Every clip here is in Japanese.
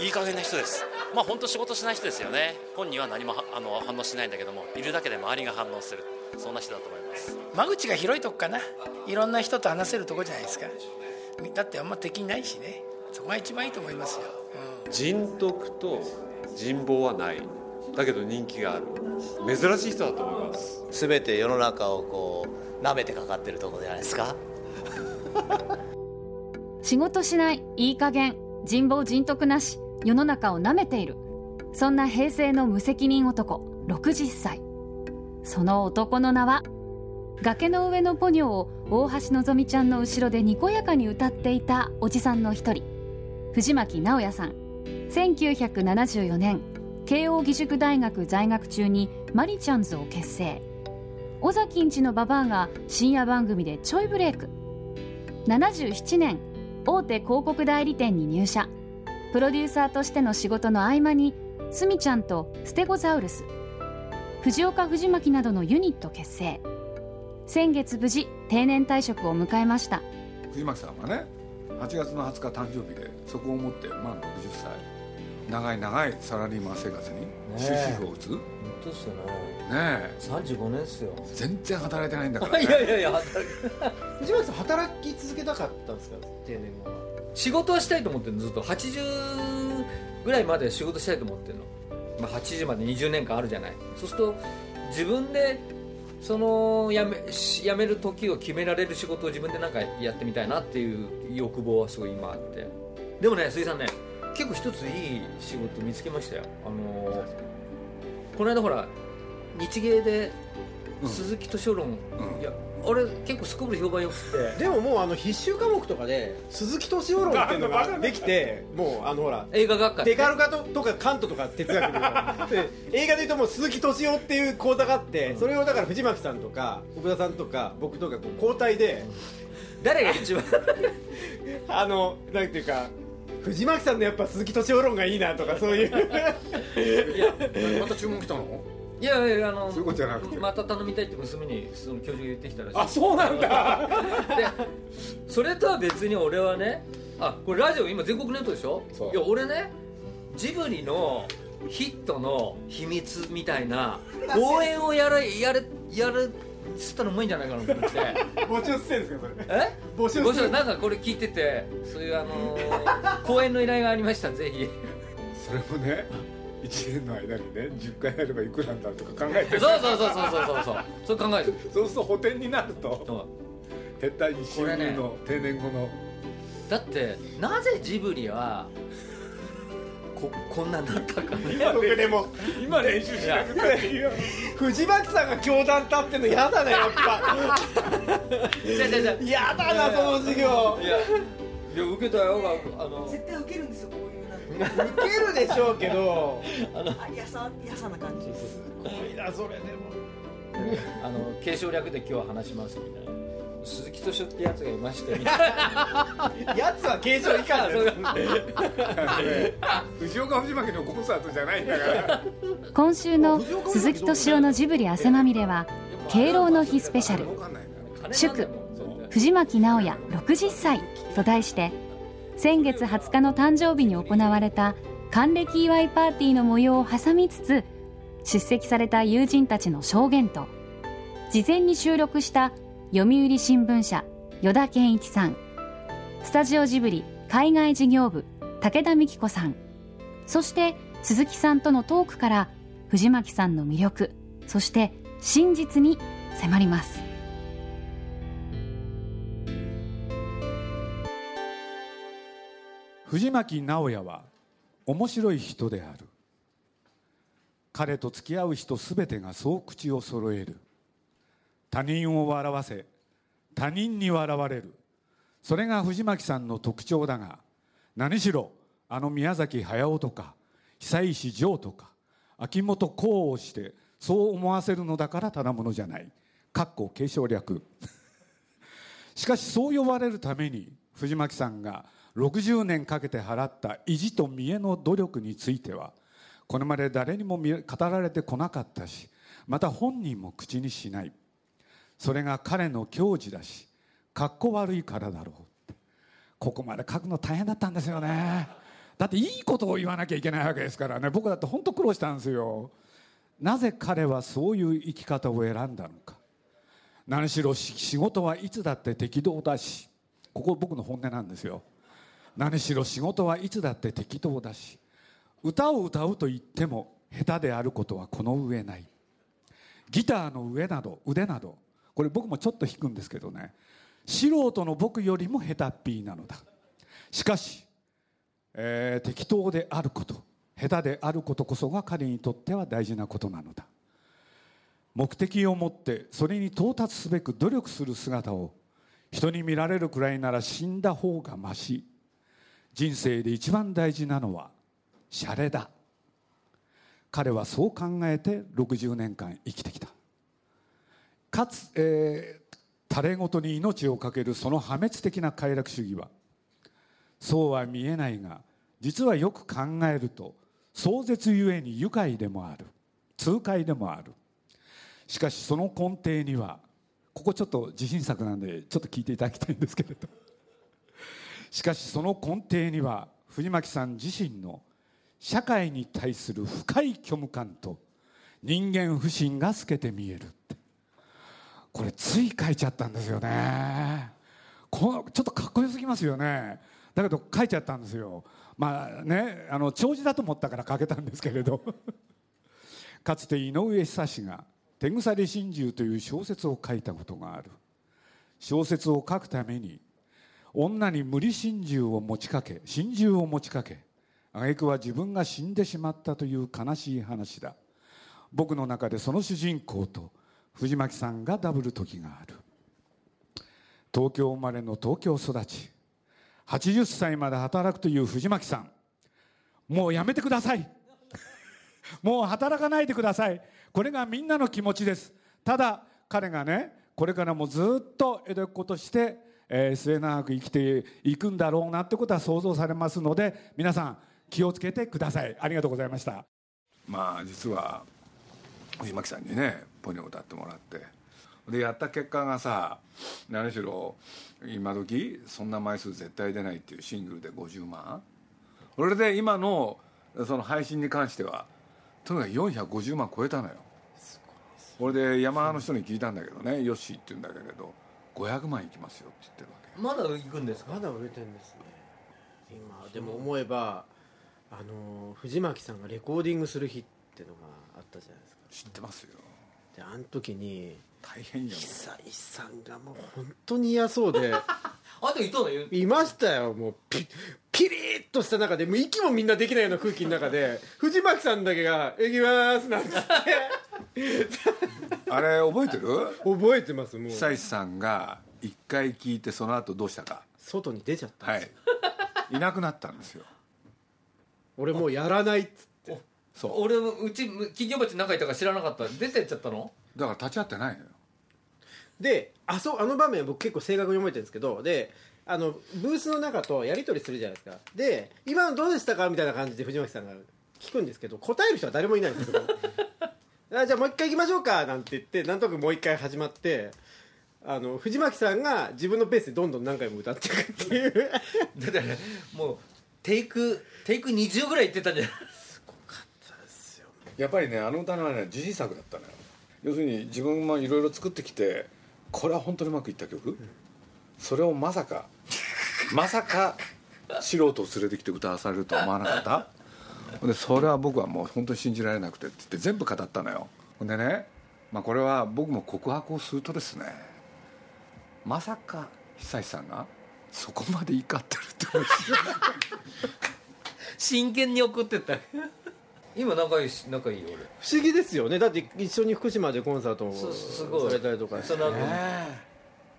いい加減な人です。まあ本当仕事しない人ですよね。本人は何もあの反応しないんだけどもいるだけで周りが反応する。そんな人だと思います。間口が広いとこかな。いろんな人と話せるとこじゃないですか。だってあんま敵ないしね。そこが一番いいと思いますよ、うん、人徳と人望はない。だけど人気がある。珍しい人だと思います。全て世の中をこう舐めてかかってるところじゃないですか。仕事しないいい加減人望人徳なし世の中を舐めている。そんな平成の無責任男60歳。その男の名は崖の上のポニョを大橋のぞみちゃんの後ろでにこやかに歌っていたおじさんの一人藤巻直也さん。1974年慶應義塾大学在学中にマリちゃんズを結成。尾崎んちのババアが深夜番組でちょいブレイク。77年大手広告代理店に入社。プロデューサーとしての仕事の合間にスミちゃんとステゴザウルス藤岡藤巻などのユニット結成。先月無事定年退職を迎えました。藤巻さんはね8月の20日誕生日でそこをもって満60歳。長い長いサラリーマン生活に終止符を打つ、本当ですよね。ねえ。35年っすよ。全然働いてないんだから、ね、いやいやいや藤巻さん働き続けたかったんですか定年後は。仕事はしたいと思ってるのずっと。80ぐらいまで仕事したいと思ってるの、まあ、80まで20年間あるじゃない。そうすると自分でその辞め辞める時を決められる仕事を自分でなんかやってみたいなっていう欲望はすごい今あって。でもね鈴井さんね結構一ついい仕事見つけましたよ。あのこの間ほら日芸で鈴木敏夫論、うん、いや俺結構すこぶる評判よくて。でももうあの必修科目とかで鈴木敏夫論っていうのができてもうあのほら映画学科、ね、デカルカとかカントとか哲学で 映画でいうともう鈴木敏夫っていう講座があって、うん、それをだから藤巻さんとか奥田さんとか僕とかこう交代で。誰が一番？あのなんていうか藤巻さんのやっぱ鈴木敏夫論がいいなとかそういう。いやまた注文来たの？いやいやあのそういうことじゃなくて。また頼みたいって娘にその教授が言ってきたらしい。あそうなんだ。でそれとは別に俺はねあこれラジオ今全国ネットでしょ？いや俺ねジブリのヒットの秘密みたいな 応援をやるやるやるつったらうまいんじゃないかなと思って。募集してんですかそれ。え？募集募集なんかこれ聞いててそういうあのー、講演の依頼がありましたぜひ。それもね1年の間にね10回やればいくらなんだとか考えてそうそうそうそうそうそう。そう考えてそうすると補填になると。撤退に収入の、定年後の。だってなぜジブリはここんなになったかね。僕でも今練習しなくていいよ。藤巻さんが教団立ってんの嫌だねやっぱ。嫌だなその授業。いや。いや受けたよ。あの。絶対受けるんですよけるでしょうけど。あのやさやさな感じ。すごいなそれでも。あの継承略で今日は話しますみたいな。鈴木敏夫ってやつがいましてみたいな。やつは継承以下です藤岡藤巻のコンサートじゃないんだから。今週の鈴木敏夫のジブリ汗まみれは敬老の日スペシャル。祝藤巻直也60歳と題して先月20日の誕生日に行われた還暦祝いパーティーの模様を挟みつつ出席された友人たちの証言と事前に収録した読売新聞社依田健一さんスタジオジブリ海外事業部武田美希子さんそして鈴木さんとのトークから藤巻さんの魅力そして真実に迫ります。藤巻直也は面白い人である。彼と付き合う人すべてがそう口を揃える。他人を笑わせ他人に笑われる。それが藤巻さんの特徴だが何しろあの宮崎駿とか久石譲とか秋元幸をしてそう思わせるのだからただものじゃない。かっこ継承略。しかしそう呼ばれるために藤巻さんが60年かけて払った意地と見栄の努力についてはこれまで誰にも語られてこなかったしまた本人も口にしない。それが彼の矜持だしかっこ悪いからだろう。ここまで書くの大変だったんですよね。だっていいことを言わなきゃいけないわけですからね。僕だって本当苦労したんですよ。なぜ彼はそういう生き方を選んだのか。何しろ仕事はいつだって適当だしここ僕の本音なんですよ。何しろ仕事はいつだって適当だし歌を歌うと言っても下手であることはこの上ない。ギターの上など腕などこれ僕もちょっと弾くんですけどね素人の僕よりも下手っぴーなのだ。しかし、えー適当であること下手であることこそが彼にとっては大事なことなのだ。目的を持ってそれに到達すべく努力する姿を人に見られるくらいなら死んだ方がまし人生で一番大事なのはシャレだ。彼はそう考えて60年間生きてきた。かつ、えー、タレごとに命を懸けるその破滅的な快楽主義はそうは見えないが実はよく考えると壮絶ゆえに愉快でもある。痛快でもある。しかしその根底にはここちょっと自信作なんでちょっと聞いていただきたいんですけれど。しかしその根底には藤巻さん自身の社会に対する深い虚無感と人間不信が透けて見えるって。これつい書いちゃったんですよね。このちょっとかっこよすぎますよね。だけど書いちゃったんですよ。まあねあの長寿だと思ったから書けたんですけれど。かつて井上久志が「手鎖心中」という小説を書いたことがある。小説を書くために女に無理心中を持ちかけ心中を持ちかけ挙句は自分が死んでしまったという悲しい話だ。僕の中でその主人公と藤巻さんがダブル時がある。東京生まれの東京育ち80歳まで働くという藤巻さん。もうやめてください。もう働かないでください。これがみんなの気持ちです。ただ彼がねこれからもずっと江戸っ子として、えー末永く生きていくんだろうなってことは想像されますので皆さん気をつけてください。ありがとうございました。まあ実は藤巻さんにねポニョを歌ってもらって。でやった結果がさ何しろ今時そんな枚数絶対出ないっていうシングルで50万。それで今のその配信に関してはとにかく450万超えたのよ。俺で山の人に聞いたんだけどねヨッシーって言うんだけれど500万いきますよって言ってるわけまだ行くんですか？まだ売れてるんですね。今でも思えばあの藤巻さんがレコーディングする日ってのがあったじゃないですか。知ってますよ。であの時に大変よ。久石さんがもう本当に嫌そうで。あといたのよいましたよ。もうピピリッとした中でもう息もみんなできないような空気の中で藤巻さんだけが「行きます」なんつって あれ覚えてる？覚えてますもう。久石さんが一回聞いてその後どうしたか？外に出ちゃったんはいですよ、い。なくなったんですよ。俺もうやらないっつって。そう。俺もうち企業町に仲いたから知らなかった。出てっちゃったの？だから立ち会ってないのよ。であそうあの場面は僕結構正確に覚えてるんですけどであのブースの中とやり取りするじゃないですか。で今のどうでしたか？みたいな感じで藤巻さんが聞くんですけど答える人は誰もいないんですよあじゃあもう一回行きましょうかなんて言ってなんとなくもう一回始まってあの藤巻さんが自分のペースでどんどん何回も歌っていくっていう。だってもうテイクテイク20ぐらい言ってたんじゃない？やっぱりねあの歌のはね自信作だったのよ。要するに自分もいろいろ作ってきてこれは本当にうまくいった曲、それをまさかまさか素人を連れてきて歌わされるとは思わなかった？でそれは僕はもう本当に信じられなくてって言って全部語ったのよ。ほんでね、まあ、これは僕も告白をするとですねまさか久石さんがそこまで怒ってるって 真剣に送ってった。今仲いいし仲いいよ俺。不思議ですよね。だって一緒に福島でコンサートをそうすごい。されたりとか。その後ね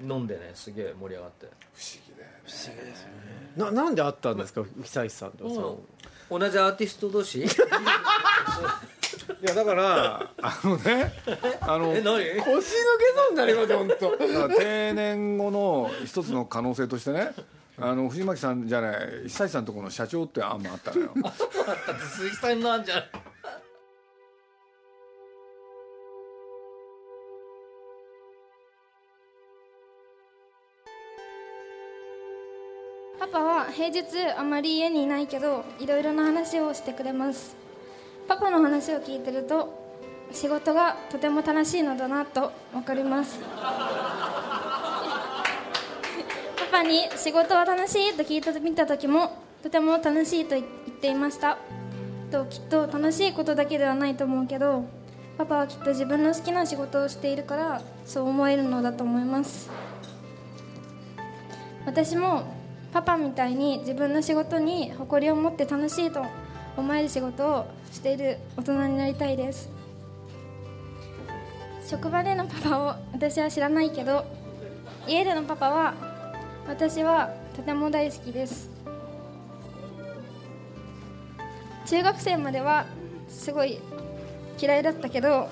飲んでねすげえ盛り上がって。不思議だよね。不思議ですよね。ななんで会ったんですか久石さんとはその同じアーティスト同士？いやだからあのね あのえ何？腰抜けそうになりますよ 本当。定年後の一つの可能性としてねあの藤巻さんじゃない久石さんのところの社長って案もあったのよ。だって鈴木さんなんじゃん。パ平日あまり家にいないけどいろいろな話をしてくれます。パパの話を聞いてると仕事がとても楽しいのだなと分かります。パパに仕事は楽しいと聞いてみた時もとても楽しいと言っていました。ときっと楽しいことだけではないと思うけどパパはきっと自分の好きな仕事をしているからそう思えるのだと思います。私もパパみたいに自分の仕事に誇りを持って楽しいと思える仕事をしている大人になりたいです。職場でのパパを私は知らないけど家でのパパは私はとても大好きです。中学生まではすごい嫌いだったけど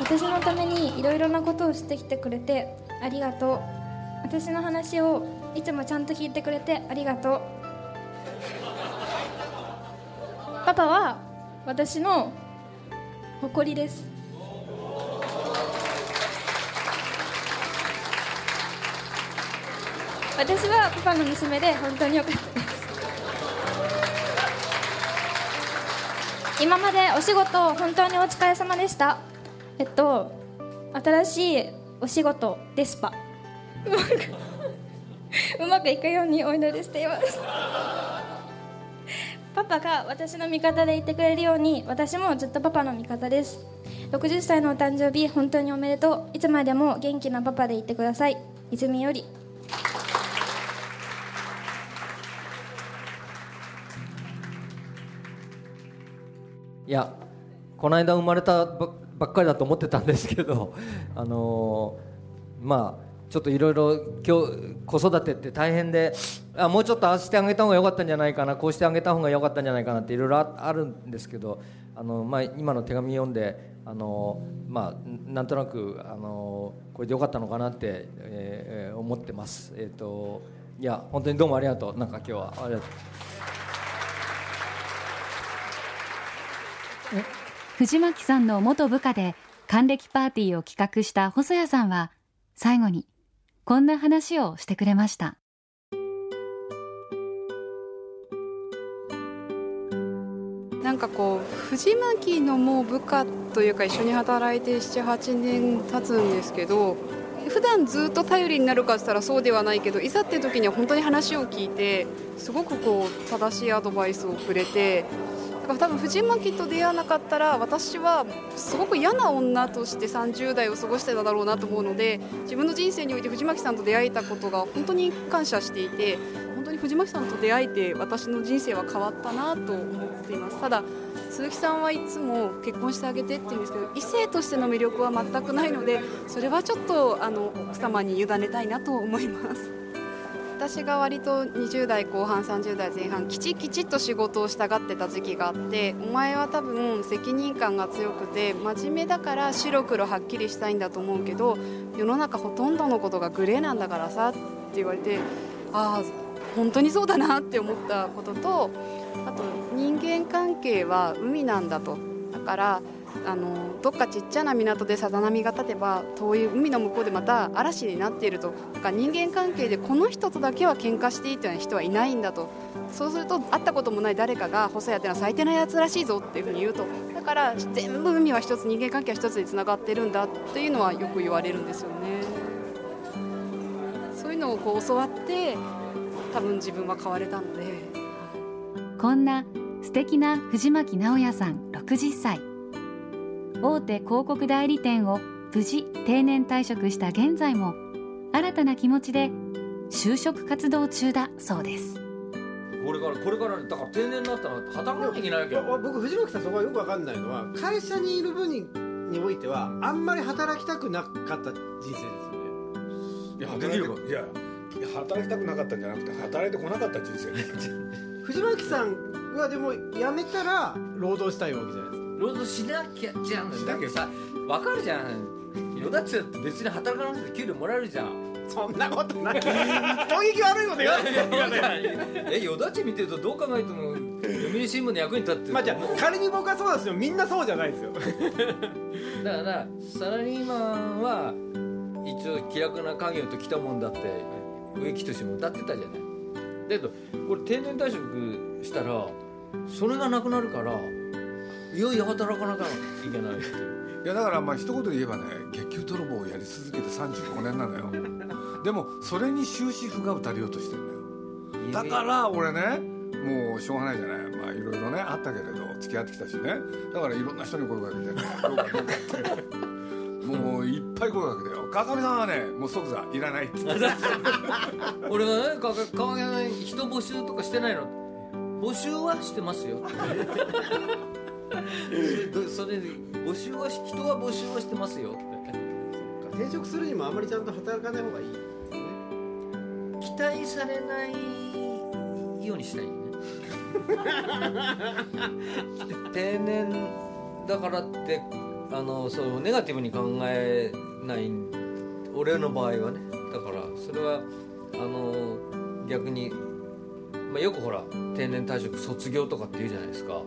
私のためにいろいろなことをしてきてくれてありがとう。私の話をいつもちゃんと聞いてくれてありがとう。パパは私の誇りです。私はパパの娘で本当によかったです。今までお仕事本当にお疲れ様でした。えっと新しいお仕事デスパ。うまくうまくいくようにお祈りしています。パパが私の味方でいてくれるように私もずっとパパの味方です。60歳のお誕生日本当におめでとう。いつまでも元気なパパでいてください。泉より。いやこの間生まれたばっかりだと思ってたんですけどあのーまあちょっといろいろ今日子育てって大変であもうちょっとああしてあげた方が良かったんじゃないかなこうしてあげた方が良かったんじゃないかなっていろいろあるんですけどあの、まあ、今の手紙読んであの、まあ、なんとなくあのこれで良かったのかなって、えーえ思ってます。えっ、といや本当にどうもありがとう。なんか今日はありがとう。藤巻さんの元部下で還暦パーティーを企画した細谷さんは最後にこんな話をしてくれました。なんかこう藤巻のもう部下というか一緒に働いて78年経つんですけど普段ずっと頼りになるかって言ったらそうではないけどいざっていう時には本当に話を聞いてすごくこう正しいアドバイスをくれてだから多分藤巻と出会わなかったら私はすごく嫌な女として30代を過ごしてただろうなと思うので自分の人生において藤巻さんと出会えたことが本当に感謝していて本当に藤巻さんと出会えて私の人生は変わったなと思っています。ただ鈴木さんはいつも結婚してあげてって言うんですけど異性としての魅力は全くないのでそれはちょっとあの奥様に委ねたいなと思います。私が割と20代後半30代前半きちきちっと仕事をしたがってた時期があってお前は多分責任感が強くて真面目だから白黒はっきりしたいんだと思うけど世の中ほとんどのことがグレーなんだからさって言われてああ本当にそうだなって思ったこととあと人間関係は海なんだと。だからあのどっかちっちゃな港でさざ波が立てば遠い海の向こうでまた嵐になっているとだから人間関係でこの人とだけは喧嘩していいという人はいないんだと。そうすると会ったこともない誰かが細谷ってのは最低なやつらしいぞっていうふうに言うとだから全部海は一つ人間関係は一つでつながってるんだっていうのはよく言われるんですよね。そういうのをこう教わって多分自分は変われたので。こんな素敵な藤巻直也さん60歳。大手広告代理店を無事定年退職した現在も新たな気持ちで就職活動中だそうです。これからこれからだから定年になったら働かなきゃいけないわけど僕藤巻さんそこはよくわかんないのは会社にいる分ににおいてはあんまり働きたくなかった人生ですよね。いや働いてい。や働きたくなかったんじゃなくて働いてこなかった人生。ね 藤巻さんはでも辞めたら労働したいわけじゃないですか労働しなきゃじゃん。だけどさ分かるじゃん。よだっちだって別に働かなくて給料もらえるじゃん。そんなことない。攻撃悪いこと言わないえよだち見てるとどう考えても読売新聞の役に立ってるまあじゃあ仮に僕はそうなんですよ。みんなそうじゃないですよ。だからサラリーマンは一応気楽な家業と来たもんだって植木仁も歌ってたじゃない。だけどこれ定年退職したらそれがなくなるからいよいよ働かなきゃいけないっていやだからまあ一言で言えばね月給泥棒をやり続けて35年なのよでもそれに終止符が打たれようとしてんだよだから俺ねもうしょうがないじゃないまあいろいろねあったけれど付き合ってきたしねだからいろんな人に声かけてねどうかどうかってもういっぱい声かけてよ川上さんはねもう即座いらないって言って俺がね川上さん人募集とかしてないの募集はしてますよそれそれ募集は人は募集はしてますよ。転職するにもあまりちゃんと働かない方がいい期待されないようにしたいよね。定年だからってあのそうネガティブに考えない俺の場合はね。だからそれはあの逆に、まあ、よくほら定年退職卒業とかって言うじゃないですか。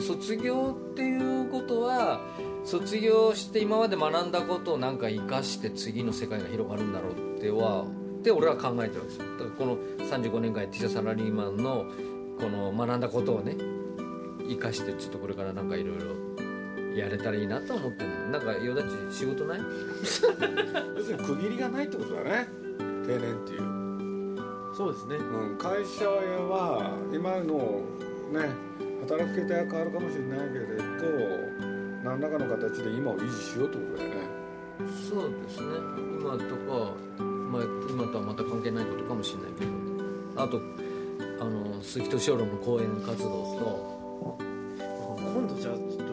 卒業っていうことは卒業して今まで学んだことをなんか生かして次の世界が広がるんだろうってはって俺は考えてるんですよ。だからこの35年間やってきたサラリーマンのこの学んだことをね生かしてちょっとこれからなんかいろいろやれたらいいなと思ってるなんかよだち仕事ない？要するに区切りがないってことだね。定年っていう。そうですね、うん、会社は今のね働く形態は変わるかもしれないけれど何らかの形で今を維持しようってことだよね。そうですね。今とか、まあ、今とはまた関係ないことかもしれないけどあとあの鈴木敏夫の講演活動と今度じゃあちょっと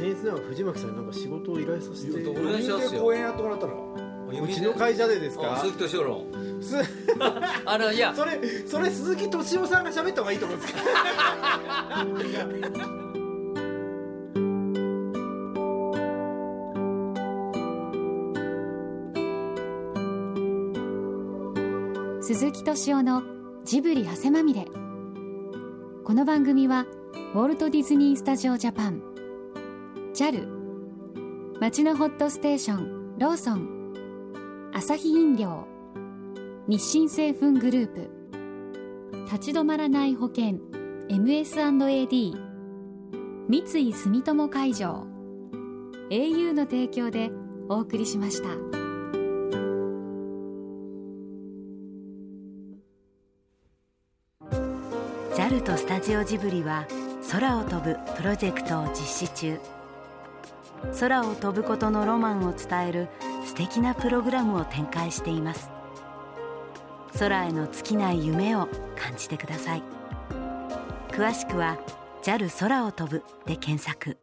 僭越ながら藤巻さんになんか仕事を依頼させて。お願いしますよ。公演やってもらったらうちの会社でですか？あ鈴木敏夫論す あのいや。それそれ鈴木敏夫さんが喋った方がいいと思うんですけど。鈴木敏夫のジブリ汗まみれ。この番組はウォルト・ディズニー・スタジオ・ジャパン。JAL 町のホットステーションローソン。アサヒ飲料日清製粉グループ。立ち止まらない保険。MS&AD 三井住友海上。au の提供でお送りしました。JAL とスタジオジブリは空を飛ぶプロジェクトを実施中。空を飛ぶことのロマンを伝える素敵なプログラムを展開しています。空への尽きない夢を感じてください。詳しくは JAL 空を飛ぶで検索。